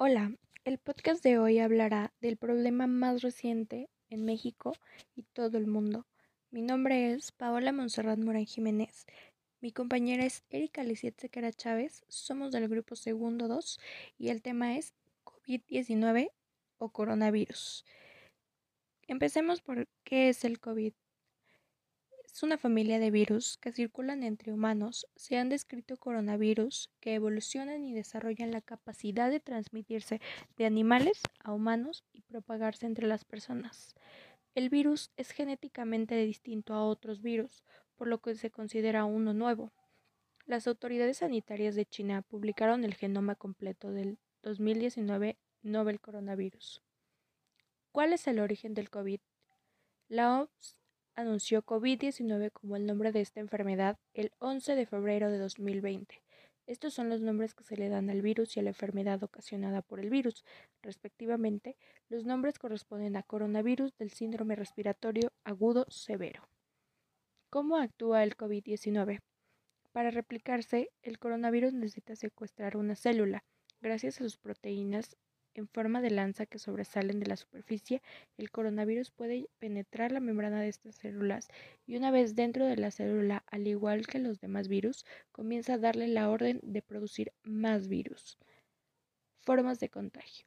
Hola, el podcast de hoy hablará del problema más reciente en México y todo el mundo. Mi nombre es Paola Monserrat Morán Jiménez. Mi compañera es Erika Lisiet Sequera Chávez. Somos del grupo Segundo 2 y el tema es COVID-19 o coronavirus. Empecemos por qué es el COVID. Es una familia de virus que circulan entre humanos. Se han descrito coronavirus que evolucionan y desarrollan la capacidad de transmitirse de animales a humanos y propagarse entre las personas. El virus es genéticamente distinto a otros virus, por lo que se considera uno nuevo. Las autoridades sanitarias de China publicaron el genoma completo del 2019 Nobel Coronavirus. ¿Cuál es el origen del COVID? La OMS anunció COVID-19 como el nombre de esta enfermedad el 11 de febrero de 2020. Estos son los nombres que se le dan al virus y a la enfermedad ocasionada por el virus, respectivamente. Los nombres corresponden a coronavirus del síndrome respiratorio agudo severo. ¿Cómo actúa el COVID-19? Para replicarse, el coronavirus necesita secuestrar una célula. Gracias a sus proteínas en forma de lanza que sobresalen de la superficie, el coronavirus puede penetrar la membrana de estas células y una vez dentro de la célula, al igual que los demás virus, comienza a darle la orden de producir más virus. Formas de contagio.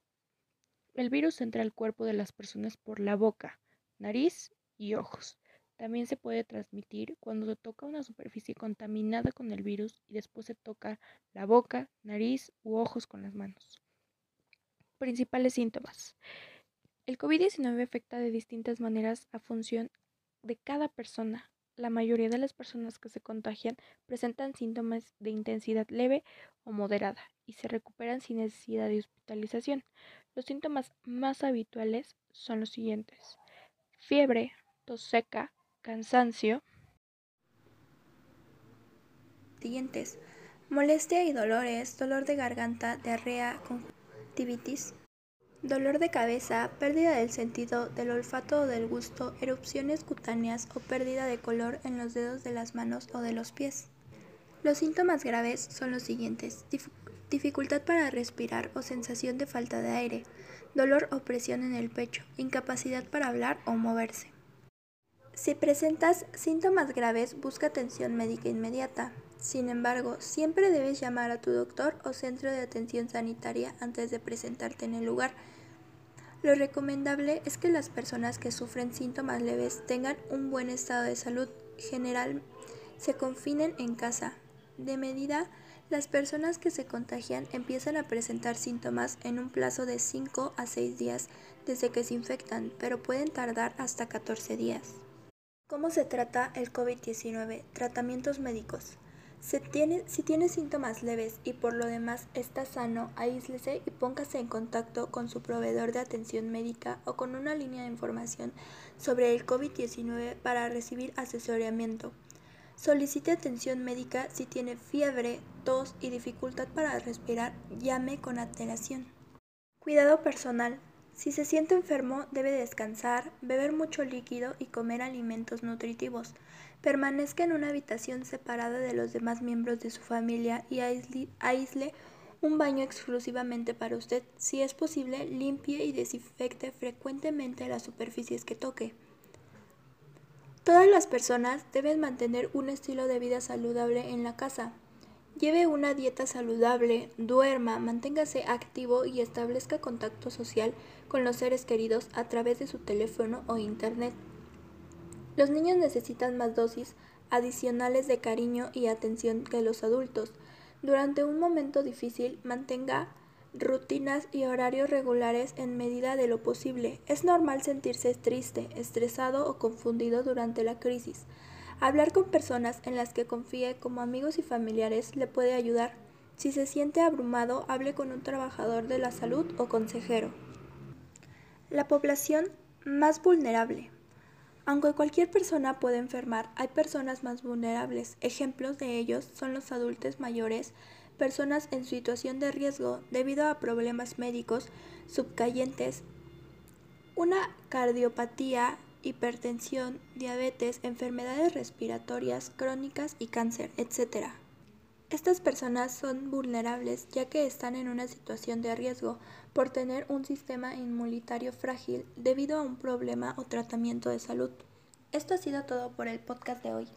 El virus entra al cuerpo de las personas por la boca, nariz y ojos. También se puede transmitir cuando se toca una superficie contaminada con el virus y después se toca la boca, nariz u ojos con las manos. Principales síntomas. El COVID-19 afecta de distintas maneras a función de cada persona. La mayoría de las personas que se contagian presentan síntomas de intensidad leve o moderada y se recuperan sin necesidad de hospitalización. Los síntomas más habituales son los siguientes. Fiebre, tos seca, cansancio. Siguientes. Molestia y dolores, dolor de garganta, diarrea, dolor de cabeza, pérdida del sentido del olfato o del gusto, erupciones cutáneas o pérdida de color en los dedos de las manos o de los pies. Los síntomas graves son los siguientes. dificultad para respirar o sensación de falta de aire, dolor o presión en el pecho, incapacidad para hablar o moverse. Si presentas síntomas graves, busca atención médica inmediata. Sin embargo, siempre debes llamar a tu doctor o centro de atención sanitaria antes de presentarte en el lugar. Lo recomendable es que las personas que sufren síntomas leves tengan un buen estado de salud. General, se confinen en casa. De medida, las personas que se contagian empiezan a presentar síntomas en un plazo de 5 a 6 días desde que se infectan, pero pueden tardar hasta 14 días. ¿Cómo se trata el COVID-19? Tratamientos médicos si tiene síntomas leves y por lo demás está sano, aíslese y póngase en contacto con su proveedor de atención médica o con una línea de información sobre el COVID-19 para recibir asesoramiento. Solicite atención médica si tiene fiebre, tos y dificultad para respirar, llame con alteración. Cuidado personal. Si se siente enfermo, debe descansar, beber mucho líquido y comer alimentos nutritivos. Permanezca en una habitación separada de los demás miembros de su familia y aísle un baño exclusivamente para usted. Si es posible, limpie y desinfecte frecuentemente las superficies que toque. Todas las personas deben mantener un estilo de vida saludable en la casa. Lleve una dieta saludable, duerma, manténgase activo y establezca contacto social con los seres queridos a través de su teléfono o internet. Los niños necesitan más dosis adicionales de cariño y atención que los adultos. Durante un momento difícil, mantenga rutinas y horarios regulares en medida de lo posible. Es normal sentirse triste, estresado o confundido durante la crisis. Hablar con personas en las que confíe como amigos y familiares le puede ayudar. Si se siente abrumado, hable con un trabajador de la salud o consejero. La población más vulnerable. Aunque cualquier persona puede enfermar, hay personas más vulnerables. Ejemplos de ellos son los adultos mayores, personas en situación de riesgo debido a problemas médicos subcayentes, una cardiopatía hipertensión, diabetes, enfermedades respiratorias crónicas y cáncer, etc. Estas personas son vulnerables ya que están en una situación de riesgo por tener un sistema inmunitario frágil debido a un problema o tratamiento de salud. Esto ha sido todo por el podcast de hoy.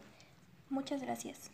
Muchas gracias.